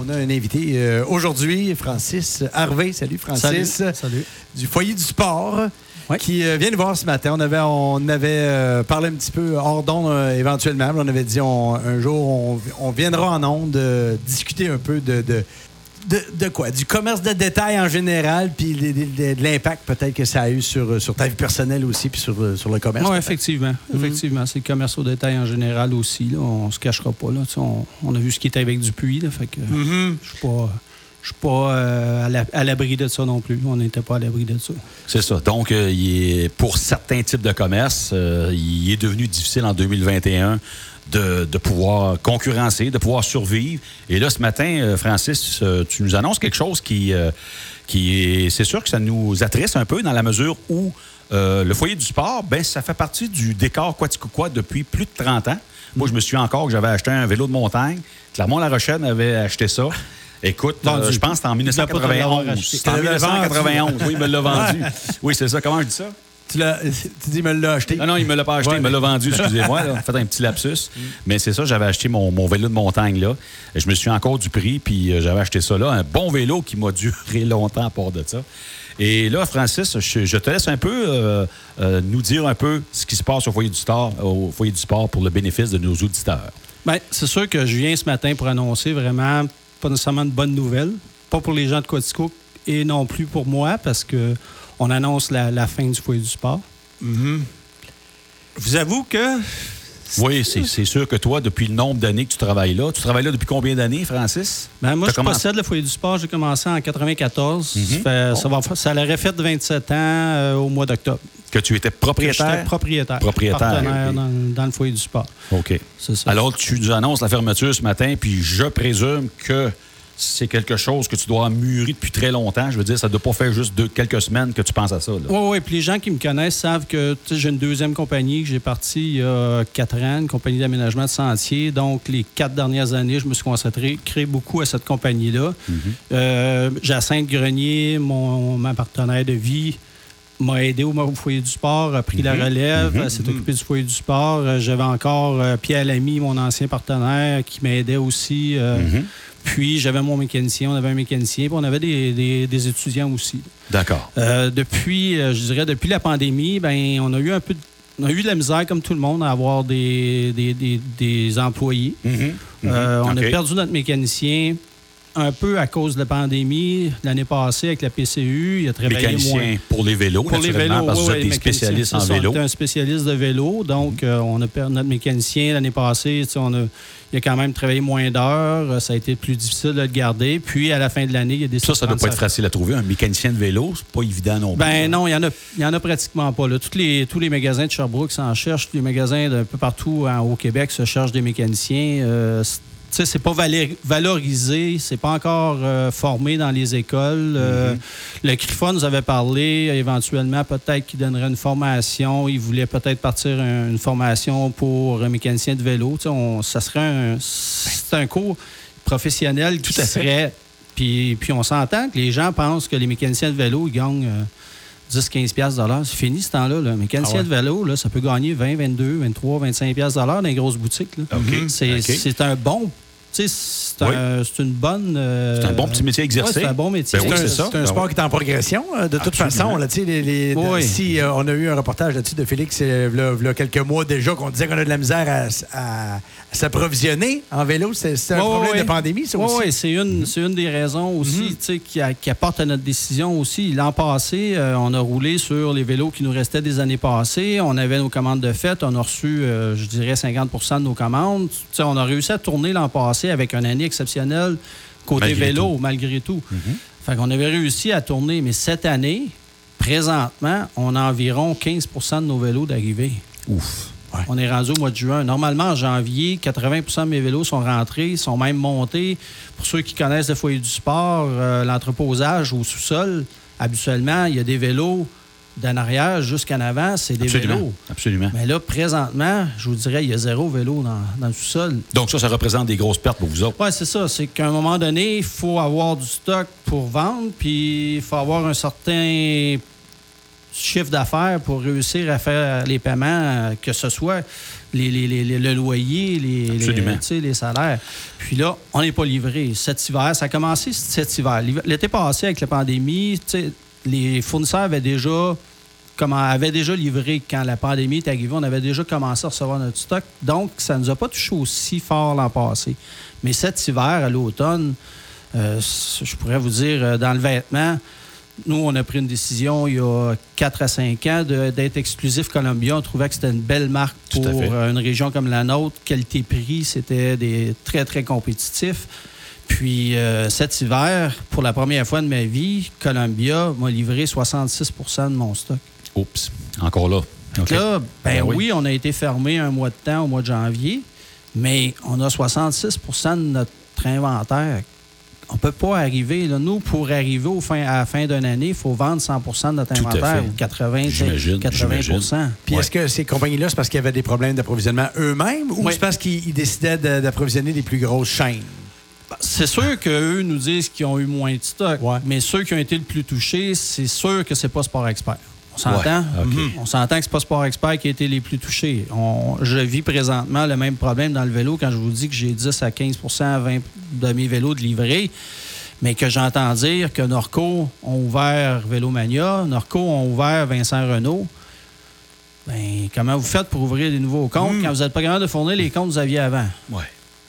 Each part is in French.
on a un invité euh, aujourd'hui, Francis Harvey. Salut, Francis. Salut. Salut. Du foyer du sport. Qui euh, vient nous voir ce matin. On avait, on avait euh, parlé un petit peu hors d'onde euh, éventuellement. On avait dit on- un jour, on, on viendra en onde discuter un peu de, de, de, de quoi? Du commerce de détail en général, puis de, de- de- de l'impact peut-être que ça a eu sur, sur ta vie personnelle aussi, puis sur, euh, sur le commerce. Oui, effectivement. Effectivement. C'est le commerce au détail en général aussi. Là. On se cachera pas. Là. On, on a vu ce qui était avec Dupuis. Là, fait que Mhm. je suis pas. Je suis pas euh, à la- à l'abri de ça non plus. On n'était pas à l'abri de ça. C'est ça. Donc, euh, il est, pour certains types de commerce, euh, il est devenu difficile en 2021 de, de pouvoir concurrencer, de pouvoir survivre. Et là, ce matin, euh, Francis, euh, tu nous annonces quelque chose qui, euh, qui est, c'est sûr que ça nous attriste un peu dans la mesure où euh, le foyer du sport, ben, ça fait partie du décor Quaticoquois depuis plus de 30 ans. Moi, je me suis encore que j'avais acheté un vélo de montagne. Clermont-La-Rochelle avait acheté ça. Écoute, euh, je pense que c'était en Il doit pas te l'avoir 1991. acheté. C'était en Il te l'avait 1991. Oui, il me l'a vendu. Oui, c'est ça. Comment je dis ça? Tu, l'as- tu dis, me l'as acheté. Non, non, il me l'a pas acheté, Ouais, il me l'a vendu, excusez-moi. là. Fait un petit lapsus. Mais c'est ça, j'avais acheté mon, mon vélo de montagne là. Et je me suis encore du prix, puis euh, j'avais acheté ça là. Un bon vélo qui m'a duré longtemps à part de ça. Et là, Francis, je, je te laisse un peu euh, euh, nous dire un peu ce qui se passe au foyer du sport, au foyer du sport pour le bénéfice de nos auditeurs. Bien, c'est sûr que je viens ce matin pour annoncer vraiment pas nécessairement de bonnes nouvelles. Pas pour les gens de Quatico et non plus pour moi parce que on annonce la, la fin du foyer du sport. Je vous avoue que Oui, c'est sûr que toi, depuis le nombre d'années que tu travailles là, tu travailles là depuis combien d'années, Francis? Ben, moi, je commencé- possède le foyer du sport. J'ai commencé en 94. Mhm. ça, fait- ça, va, ça l'aurait fait 27 ans euh, au mois d'octobre. Que tu étais propriétaire? Propriétaire. Propriétaire, Partenaire ok. dans, dans le foyer du sport. OK. Ça. Alors, tu nous annonces la fermeture ce matin, puis je présume que c'est quelque chose que tu dois mûrir depuis très longtemps. Je veux dire, ça ne doit pas faire juste deux, quelques semaines que tu penses à ça. Oui, oui. Puis les gens qui me connaissent savent que j'ai une deuxième compagnie que j'ai partie il y a quatre ans, une compagnie d'aménagement de sentiers. Donc, les quatre dernières années, je me suis concentré, créé beaucoup à cette compagnie-là. Euh, Jacinthe Grenier, mon, ma partenaire de vie, m'a aidé au, au foyer du sport, a pris la relève, Mhm. elle s'est occupé du foyer du sport. Euh, J'avais encore euh, Pierre Lamy, mon ancien partenaire, qui m'aidait aussi. euh. Puis j'avais mon mécanicien, on avait un mécanicien, puis on avait des, des- des étudiants aussi. D'accord. Euh, depuis, euh, je dirais, depuis la pandémie, ben, on a eu un peu de, on a eu de la misère, comme tout le monde, à avoir des, des, des- des employés. Mhm. Euh, on OK. a perdu notre mécanicien un peu à cause de la pandémie. L'année passée, avec la PCU, il a travaillé Mécanicien moins. pour les vélos, Pour les vélos, parce que oui, vous êtes des spécialistes en vélo. Un spécialiste de vélo, donc euh, on a perdu notre mécanicien l'année passée. On a, il a quand même travaillé moins d'heures. euh, Ça a été plus difficile de le garder. Puis, à la fin de l'année, il y a des Ça, ça ne doit pas être facile à trouver. Un mécanicien de vélo, c'est pas évident non plus. Ben non, il y en en a pratiquement pas. Là. Les, tous les magasins de Sherbrooke s'en cherchent. Tous les magasins d'un peu partout hein, au Québec se cherchent des mécaniciens. Euh, sais, c'est pas valorisé, c'est pas encore euh, formé dans les écoles. Euh, Le CRIFA nous avait parlé éventuellement peut-être qu'il donnerait une formation. Il voulait peut-être partir un- une formation pour un mécanicien de vélo. Tu sais, on- ça serait un, c'est un cours professionnel qui Tout à fait. Puis, puis on s'entend que les gens pensent que les mécaniciens de vélo, ils gagnent euh, 10-15 piastres de l'heure. C'est fini ce temps-là. Là. Mécanicien Ah ouais. de vélo, là, ça peut gagner 20, 22, 23, 25 piastres de l'heure dans les grosses boutiques. c'est un bon... C'est Oui. un- c'est une bonne... euh, C'est un bon petit métier à exercer. ouais, c'est un bon métier. Ben oui, C'est un, Ben sport qui est en progression, euh, de toute Absolument. façon. Là, tu sais, les, les- Oui. Si euh, on a eu un reportage là-dessus de Félix euh, v'là- v'là quelques mois déjà qu'on disait qu'on a de la misère à, s- à- à s'approvisionner en vélo, c'est un problème de pandémie, ça Oui, aussi. oui, c'est une, c'est une des raisons aussi Mhm. tu sais, qui, a- qui apporte à notre décision aussi. L'an passé, euh, on a roulé sur les vélos qui nous restaient des années passées. On avait nos commandes de fête. On a reçu, euh, je dirais, 50% de nos commandes. Tu sais, on a réussi à tourner l'an passé avec une année exceptionnelle côté Malgré vélo, malgré tout. Fait qu'on avait réussi à tourner. Mais cette année, présentement, on a environ 15% de nos vélos d'arrivée. Ouf. On est rendu au mois de juin. Normalement, en janvier, 80% de mes vélos sont rentrés, sont même montés. Pour ceux qui connaissent le foyer du sport, euh, l'entreposage au sous-sol, habituellement, il y a des vélos d'en arrière jusqu'en avant, c'est des Absolument. vélos. Absolument. Mais là, présentement, je vous dirais, il y a zéro vélo dans, dans le sous-sol. Donc, ça, ça représente des grosses pertes pour vous autres. Oui, c'est ça. C'est qu'à un moment donné, il faut avoir du stock pour vendre, puis il faut avoir un certain chiffre d'affaires pour réussir à faire les paiements, euh, que ce soit les, les- les- le loyer, les, les, salaires. Puis là, on n'est pas livré. Cet hiver, ça a commencé cet hiver. L'été passé, avec la pandémie, les fournisseurs avaient déjà, comment, avaient déjà livré quand la pandémie est arrivée. On avait déjà commencé à recevoir notre stock. Donc, ça ne nous a pas touché aussi fort l'an passé. Mais cet hiver, à l'automne, euh, je pourrais vous dire, euh, dans le vêtement, nous, on a pris une décision il y a 4 à 5 ans d'être exclusif Columbia. On trouvait que c'était une belle marque pour euh, une région comme la nôtre. Qualité-prix, c'était des très, très compétitif. Puis euh, cet hiver, pour la première fois de ma vie, Columbia m'a livré 66% de mon stock. Oups. Encore là. OK. Là, ben Ben oui. oui. on a été fermé un mois de temps au mois de janvier, mais on a 66% de notre inventaire. On peut pas arriver. là. Nous, pour arriver au fin, à la fin d'une année, il faut vendre 100% de notre Tout à inventaire fait. ou 80, J'imagine, 80 j'imagine. Puis Ouais. est-ce que ces compagnies-là, c'est parce qu'il y avait des problèmes d'approvisionnement eux-mêmes ou Oui. c'est parce qu'ils ils décidaient d'approvisionner les plus grosses chaînes? C'est sûr qu'eux nous disent qu'ils ont eu moins de stock, Ouais. mais ceux qui ont été le plus touchés, c'est sûr que c'est pas Sport Expert. On s'entend? Ouais. Mhm. On s'entend que c'est pas Sport Expert qui a été les plus touchés. On- je vis présentement le même problème dans le vélo quand je vous dis que j'ai 10 à 15 à 20 de mes vélos de livrés, mais que j'entends dire que Norco ont ouvert Vélomania, Norco ont ouvert Vincent Renault. Ben, comment vous faites pour ouvrir des nouveaux comptes Mm. quand vous n'êtes pas capable de fournir les comptes que vous aviez avant? Ouais.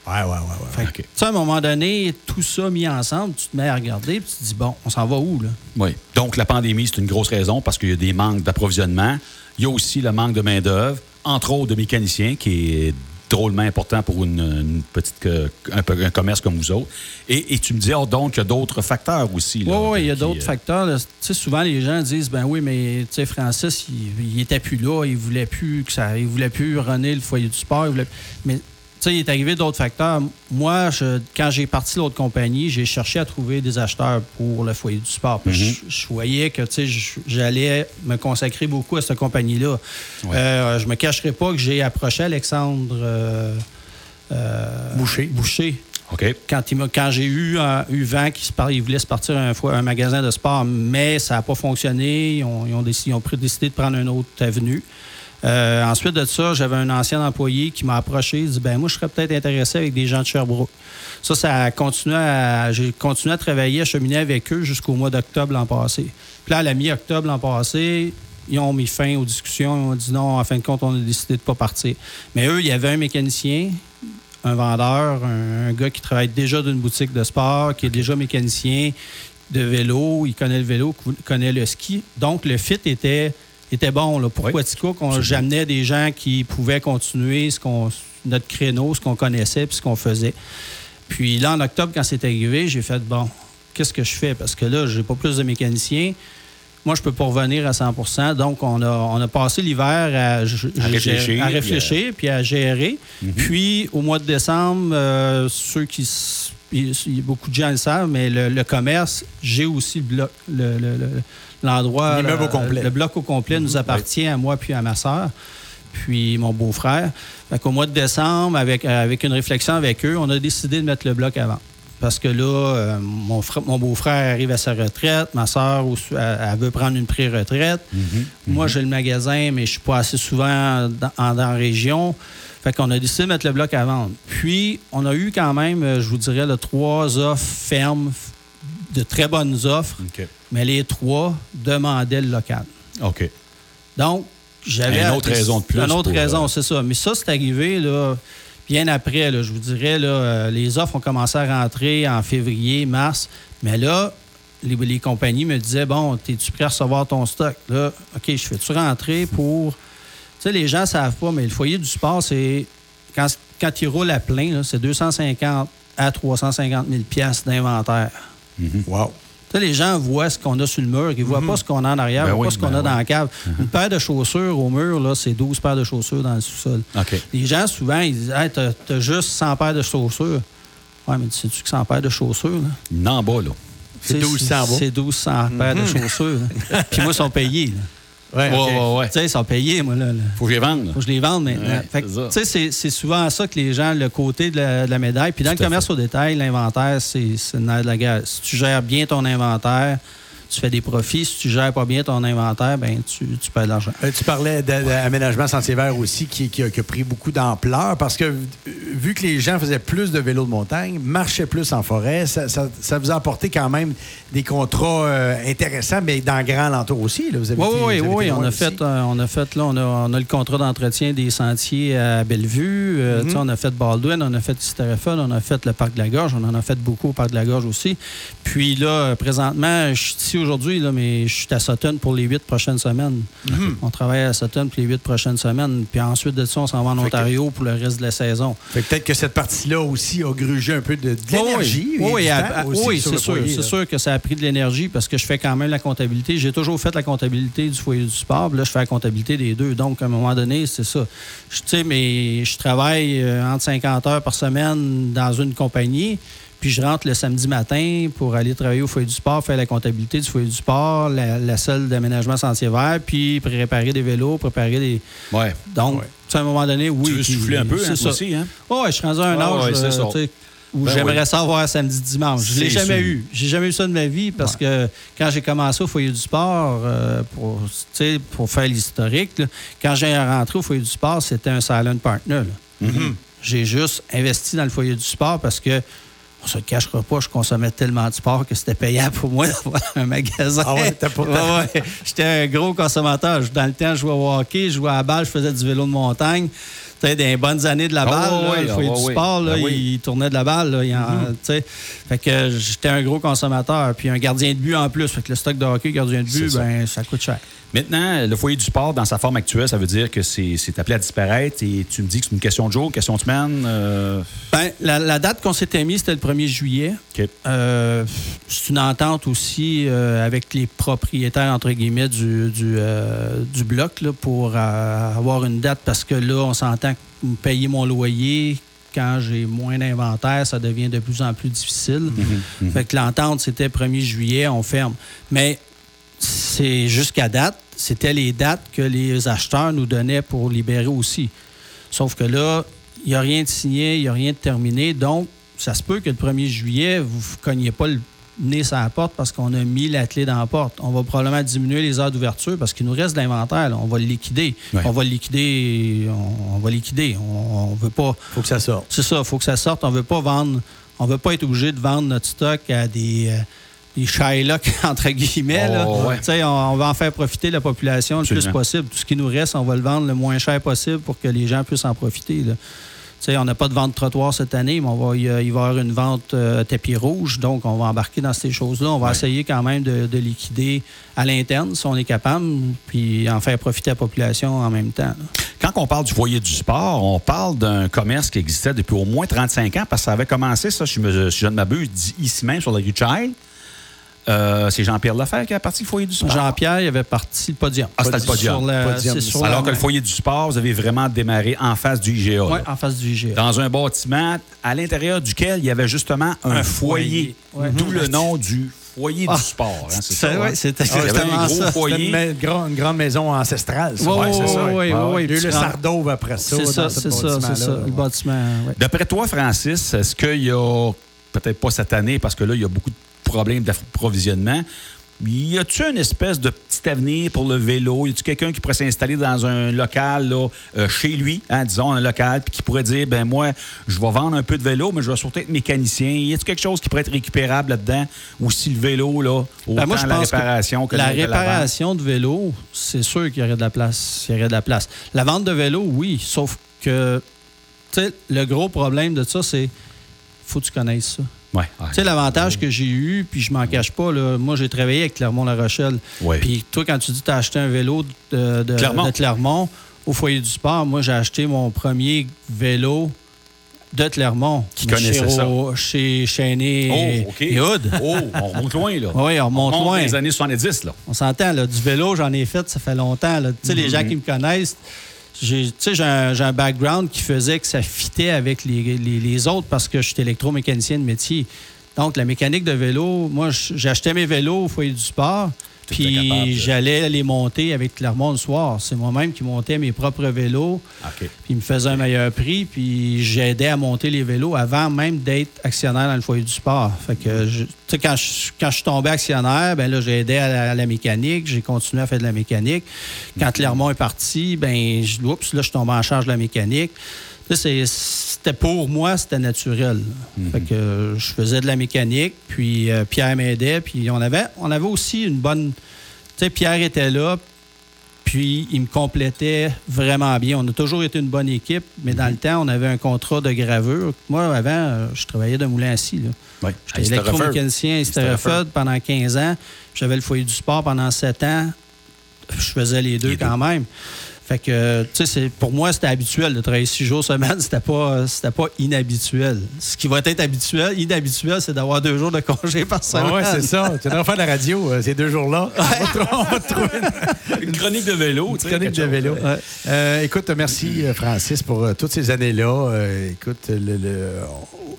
Ouais, ouais, ouais. ouais. Fait que, OK. tu sais, à un moment donné, tout ça mis ensemble, tu te mets à regarder et tu te dis, bon, on s'en va où, là? Oui. Donc, la pandémie, c'est une grosse raison parce qu'il y a des manques d'approvisionnement. Il y a aussi le manque de main-d'œuvre, entre autres de mécaniciens, qui est drôlement important pour une, une petite, un, peu- un commerce comme vous autres. Et, et tu me dis, oh, donc, il y a d'autres facteurs aussi. Oui, là, oui, il y a d'autres euh, facteurs. Tu sais, souvent, les gens disent, ben oui, mais tu sais, Francis, il, il était plus là, il voulait plus que ça, il voulait plus runner le foyer du sport. il voulait- Mais sais, il est arrivé d'autres facteurs. Moi, je- quand j'ai parti l'autre compagnie, j'ai cherché à trouver des acheteurs pour le foyer du sport. Mhm. je, je voyais que tu sais, je- j'allais me consacrer beaucoup à cette compagnie-là. Ouais. Euh, je me cacherai pas que j'ai approché Alexandre euh, euh, Boucher. Boucher quand, il quand j'ai eu, euh, eu vent qu'il se par- il voulait se partir un, un magasin de sport, mais ça n'a pas fonctionné. Ils ont, ils ont décidé, ils ont pris- décidé de prendre une autre avenue. Euh, ensuite de ça, j'avais un ancien employé qui m'a approché. Il dit ben moi, je serais peut-être intéressé avec des gens de Sherbrooke. Ça, ça a continué à. J'ai continué à travailler, à cheminer avec eux jusqu'au mois d'octobre l'an passé. Puis là, à la mi-octobre l'an passé, ils ont mis fin aux discussions. Ils ont dit non, en fin de compte, on a décidé de ne pas partir. Mais eux, il y avait un mécanicien, un vendeur, un, un gars qui travaille déjà d'une boutique de sport, qui est déjà mécanicien de vélo, il connaît le vélo, connaît le ski. Donc, le fit était, était bon. Là. Pour Oui, j'amenais des gens qui pouvaient continuer ce qu'on, notre créneau, ce qu'on connaissait puis ce qu'on faisait. Puis là, en octobre, quand c'est arrivé, j'ai fait, bon, qu'est-ce que je fais? Parce que là, j'ai pas plus de mécaniciens. Moi, je peux pas revenir à 100 Donc, on a, on a passé l'hiver à, À réfléchir, à puis à- réfléchir puis à gérer. Mhm. Puis, au mois de décembre, euh, ceux qui. S- il il y a beaucoup de gens le savent, mais le, le commerce, j'ai aussi le bloc, le- le- le- l'endroit. L'immeuble le- au complet. Le bloc au complet nous appartient à moi puis à ma sœur, puis mon beau-frère. Qu'au mois de décembre, avec, avec une réflexion avec eux, on a décidé de mettre le bloc avant. Parce que là, euh, mon, frère- mon beau-frère arrive à sa retraite, ma aussi, elle, elle veut prendre une pré-retraite. Mhm. Moi, j'ai le magasin, mais je suis pas assez souvent dans, la région. Fait qu'on a décidé de mettre le bloc à vendre. Puis, on a eu quand même, euh, je vous dirais, là, trois offres fermes, de très bonnes offres, mais les trois demandaient le local. OK. Donc, j'avais. Une autre raison de plus Une autre pour, raison, euh, c'est ça. Mais ça, c'est arrivé, là, bien après, là, je vous dirais, là, euh, les offres ont commencé à rentrer en février, mars. Mais là, les, les compagnies me disaient Bon, es-tu prêt à recevoir ton stock? Là, OK, je fais-tu rentrer pour. Tu sais, les gens ne savent pas, mais le foyer du sport, c'est. Quand, quand il roule à plein, c'est 250 à 350 000 piastres d'inventaire. Mhm. Wow. Tu sais, les gens voient ce qu'on a sur le mur, ils ne voient pas ce qu'on a en arrière, Ben ils voient oui, pas ce qu'on ben a dans la cave. Une paire de chaussures au mur, là, c'est 12 paires de chaussures dans le sous-sol. Les gens, souvent, ils disent Hey, t'as, juste 100 paires de chaussures. Ouais, mais sais-tu que 100 paires de chaussures, là? Non, bas, là. C'est Tu sais, 1200 bas. C'est 1200 paires de chaussures. là. Puis moi, ils sont payés. là. Ouais, Ouais, ok. ouais, ouais. Tu sais, ils sont payés, moi, là. là. Faut que je les vende. Faut que je les vende maintenant. Tu sais, c'est, souvent ça que les gens, le côté de la, de la médaille. Puis dans Tout le commerce au détail, l'inventaire, c'est, de la guerre. Si tu gères bien ton inventaire, tu fais des profits. Si tu gères pas bien ton inventaire, ben tu, tu perds de l'argent. Euh, tu parlais d'aménagement sentier vert aussi qui, qui, a, pris beaucoup d'ampleur parce que vu que les gens faisaient plus de vélos de montagne, marchaient plus en forêt, ça, ça, vous a apporté quand même des contrats euh, intéressants, mais dans grand l'entour aussi. Là, vous avez oui, oui, oui. On a, fait, euh, on a fait, là, on a, on a le contrat d'entretien des sentiers à Bellevue. Mm-hmm. On a fait Baldwin, on a fait Stéréphone, on a fait le Parc de la Gorge, on en a fait beaucoup au Parc de la Gorge aussi. Puis là, présentement, je suis ici aujourd'hui, mais je suis à Sutton pour les huit prochaines semaines. Mhm. On travaille à Sutton pour les huit prochaines semaines. Puis ensuite de ça, on s'en va en Ontario pour le reste de la saison. peut-être que cette partie-là aussi a grugé un peu de, l'énergie. oui, oui, c'est sûr. C'est sûr que ça a pris de l'énergie parce que je fais quand même la comptabilité. J'ai toujours fait la comptabilité du foyer du sport. là, je fais la comptabilité des deux. Donc, à un moment donné, c'est ça. Tu sais, mais je travaille euh, entre 50 heures par semaine dans une compagnie. Puis je rentre le samedi matin pour aller travailler au foyer du sport, faire la comptabilité du foyer du sport, la, salle d'aménagement sentier vert, puis préparer des vélos, préparer des. Ouais. Donc, à un moment donné, oui. Tu veux souffler un peu, hein, ça. aussi, hein? ouais, je suis rendu à un âge euh, où ben j'aimerais ça avoir samedi, dimanche. Je l'ai jamais eu. J'ai jamais eu ça de ma vie parce que quand j'ai commencé au foyer du sport euh, pour, pour faire l'historique, quand j'ai rentré au foyer du sport, c'était un silent partner. Mm-hmm. J'ai juste investi dans le foyer du sport parce que on se cachera pas, je consommais tellement de sport que c'était payable pour moi d'avoir un magasin. Ah ouais, t'as pas ouais, J'étais un gros consommateur. Dans le temps, je jouais au hockey, je jouais à la balle, je faisais du vélo de montagne. Dans les bonnes années de la ah balle, il faut du sport, là, il tournait de la balle. Là, mm-hmm. Fait que j'étais un gros consommateur. Puis un gardien de but en plus. Fait que le stock de hockey, gardien de but, ben, ça coûte cher. Maintenant, le foyer du sport, dans sa forme actuelle, ça veut dire que c'est appelé à disparaître et tu me dis que c'est une question de jour, une question de semaine? Euh? Ben, la, date qu'on s'était mise, c'était le 1er juillet. Euh, c'est une entente aussi euh, avec les propriétaires, entre guillemets, du, du, bloc là, pour avoir une date parce que là, on s'entend payer mon loyer, quand j'ai moins d'inventaire, ça devient de plus en plus difficile. Mm-hmm. Mm-hmm. Fait que l'entente, c'était 1er juillet, on ferme. Mais c'est jusqu'à date, c'était les dates que les acheteurs nous donnaient pour libérer aussi. Sauf que là, il n'y a rien de signé, il n'y a rien de terminé. Donc, ça se peut que le 1er juillet, vous ne cogniez pas le nez sur la porte parce qu'on a mis la clé dans la porte. On va probablement diminuer les heures d'ouverture parce qu'il nous reste de l'inventaire. On va le liquider. On va le liquider. On, va liquider. On, veut pas. faut que ça sorte. C'est ça. faut que ça sorte. On veut pas vendre. On veut pas être obligé de vendre notre stock à des. Euh, les Shylock, entre guillemets. Oh, on, va en faire profiter la population le plus possible. Tout ce qui nous reste, on va le vendre le moins cher possible pour que les gens puissent en profiter. On n'a pas de vente trottoir cette année, mais on va, il, va y avoir une vente euh, tapis rouge. Donc, on va embarquer dans ces choses-là. On va essayer quand même de, liquider à l'interne si on est capable, puis en faire profiter la population en même temps. Quand on parle du foyer du sport, on parle d'un commerce qui existait depuis au moins 35 ans, parce que ça avait commencé, ça, je, me, je ne m'abuse, ici même sur la rue Child. Euh, c'est Jean-Pierre Lefebvre qui a parti le foyer du sport. Jean-Pierre, il avait parti le podium. Ah, c'était le podium. Alors que le foyer du sport, vous avez vraiment démarré en face du IGA. Oui, en face du IGA. Dans un bâtiment à l'intérieur duquel il y avait justement un, foyer. D'où le nom du foyer du ah, sport. Hein, c'est ça. Oui, c'était un gros foyer. Une, une, grande maison ancestrale. Oui, c'est ça. Oui, oui, le Sardo après ça. C'est ça, c'est ça, c'est ça, le bâtiment. D'après toi, Francis, est-ce qu'il y a, peut-être pas cette année, parce que là, il y a beaucoup de problème d'approvisionnement. Y a-tu une espèce de petit avenir pour le vélo? Y a-tu quelqu'un qui pourrait s'installer dans un local là, euh, chez lui, hein, disons un local, puis qui pourrait dire ben moi, je vais vendre un peu de vélo, mais je vais surtout être mécanicien. Y a-tu quelque chose qui pourrait être récupérable là-dedans? Ou si le vélo, là, ben moi, je la réparation que, La réparation de vélo, c'est sûr qu'il y aurait de la place. Il y aurait de la place. La vente de vélo, oui, sauf que le gros problème de ça, c'est faut que tu connaisses ça. Ouais, Tu sais, l'avantage que j'ai eu, puis je m'en cache pas, là, moi, j'ai travaillé avec Clermont-La Rochelle. Puis toi, quand tu dis que tu as acheté un vélo de, Clermont. au foyer du sport, moi, j'ai acheté mon premier vélo de Clermont. Qui connaissait ça? Chez oh, et Hood. Oh, on remonte loin, là. Oui, on remonte, on loin. les années 70, là. On s'entend, là. Du vélo, j'en ai fait, ça fait longtemps. Tu sais, les gens mm-hmm. qui me connaissent, j'ai un, un, background qui faisait que ça fitait avec les, autres parce que je suis électromécanicien de métier. Donc, la mécanique de vélo, moi, j'achetais mes vélos au foyer du sport. Puis j'allais les monter avec Clermont le soir. C'est moi-même qui montais mes propres vélos. Puis il me faisait un meilleur prix. Puis j'aidais à monter les vélos avant même d'être actionnaire dans le foyer du sport. Fait que, je- quand je, quand je suis tombé actionnaire, ben là, j'ai aidé à la, à la mécanique. J'ai continué à faire de la mécanique. Quand Clermont est parti, ben, je, oups, là, je suis tombé en charge de la mécanique. C'était pour moi, c'était naturel. Fait que euh, je faisais de la mécanique, puis euh, Pierre m'aidait, puis on avait, on avait aussi une bonne. Tu sais, Pierre était là, puis il me complétait vraiment bien. On a toujours été une bonne équipe, mais dans le temps, on avait un contrat de gravure. Moi, avant, euh, je travaillais de moulin à scie. là. Oui. J'étais électromécanicien pendant 15 ans. J'avais le foyer du sport pendant 7 ans. Je faisais Les deux. quand même. Fait que, tu sais, c'est- pour moi, c'était habituel de travailler six jours semaine. C'était pas, c'était pas inhabituel. Ce qui va être habituel, inhabituel, c'est d'avoir deux jours de congé par semaine. Ah ouais, c'est ça. Tu devrais faire de la radio euh, ces deux jours-là. On va trouver une Une chronique de vélo. sais, chronique de vélo. Ouais. Euh, écoute, merci euh, Francis pour euh, toutes ces années-là. Euh, écoute, le, le-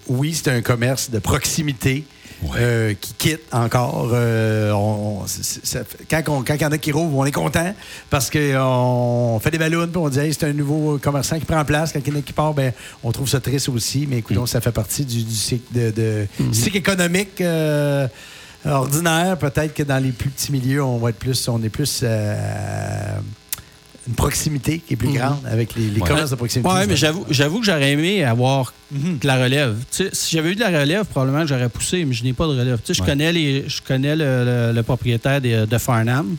oui, c'est un commerce de proximité. Ouais. euh, qui quitte encore. Euh, on- ça quand on- quand il y en a qui rouvrent, on est content parce qu'on fait des ballons puis on dit Hey, c'est un nouveau commerçant qui prend place. Quand il y en a qui part, ben, on trouve ça triste aussi. Mais écoute, ça fait partie du, du cycle, de, de- du cycle économique. euh, ordinaire, peut-être que dans les plus petits milieux, on va être plus, on est plus une proximité qui est plus grande avec les, les Ouais. commerces de proximité. Oui, mais j'avoue, j'avoue que j'aurais aimé avoir Mhm. de la relève. Si j'avais eu de la relève, probablement que j'aurais poussé, mais je n'ai pas de relève. Je connais, les, je connais le, le- le propriétaire de, de Farnham.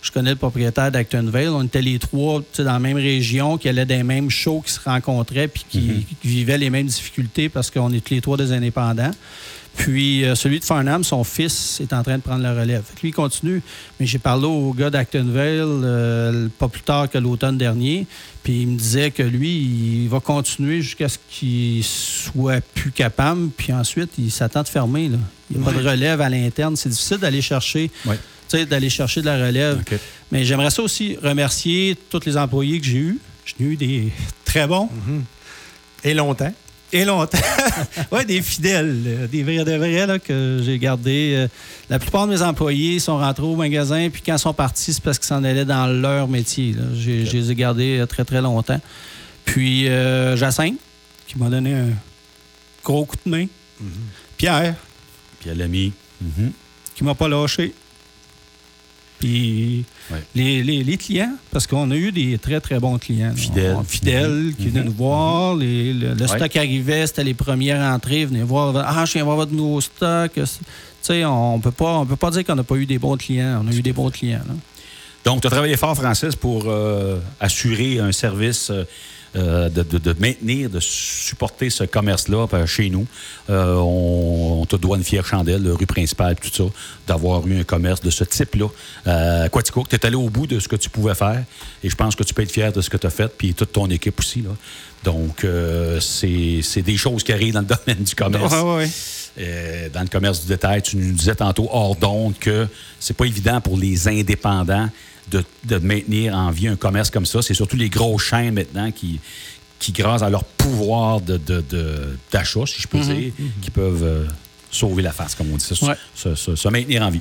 Je connais le propriétaire d'Actonville. On était les trois dans la même région, qui allaient des mêmes shows, qui se rencontraient, puis qui, Mhm. qui vivaient les mêmes difficultés parce qu'on est tous les trois des indépendants. Puis euh, celui de Farnham, son fils est en train de prendre la relève. Fait que lui, il continue. Mais j'ai parlé au gars d'Actonville euh, pas plus tard que l'automne dernier. Puis il me disait que lui, il va continuer jusqu'à ce qu'il soit plus capable. Puis ensuite, il s'attend de fermer. là. Il n'y a pas de relève à l'interne. C'est difficile d'aller chercher, Ouais. d'aller chercher de la relève. Mais j'aimerais ça aussi remercier tous les employés que j'ai eus. J'ai eu des très bons Et longtemps. Et longtemps. oui, des fidèles, là, des vrais de vrais là, que j'ai gardés. Euh, La plupart de mes employés sont rentrés au magasin, puis quand ils sont partis, c'est parce qu'ils s'en allaient dans leur métier. Je les ai gardés euh, très, très longtemps. Puis euh, Jacinthe, qui m'a donné un gros coup de main. Pierre, Puis elle a mis. Mhm. qui m'a pas lâché. Puis Ouais. les, les- les clients, parce qu'on a eu des très, très bons clients. Fidèles. On- Fidèles, qui venaient nous voir. Les- le le Ouais. stock arrivait, c'était les premières entrées. Venez voir. Ah, je viens voir votre nouveau stock. Tu sais, on peut pas, on peut pas dire qu'on n'a pas eu des bons clients. On a eu des bons clients. là. Donc, tu as travaillé fort, Francis, pour euh, assurer un service, euh, euh, de, de- de maintenir, de supporter ce commerce-là euh, chez nous. Euh, on, on te doit une fière chandelle, rue principale, tout ça, d'avoir eu un commerce de ce type-là. Euh, Quatico, tu es allé au bout de ce que tu pouvais faire et je pense que tu peux être fier de ce que tu as fait, puis toute ton équipe aussi. Là. Donc, euh, c'est des choses qui arrivent dans le domaine du commerce. Euh, dans le commerce du détail, tu nous disais tantôt hors d'onde que c'est pas évident pour les indépendants de, de maintenir en vie un commerce comme ça. C'est surtout les grosses chaînes maintenant qui, qui grâce à leur pouvoir de, de- d'achat, si je peux dire, qui peuvent euh, sauver la face, comme on dit, se, Ouais. se- se- se maintenir en vie.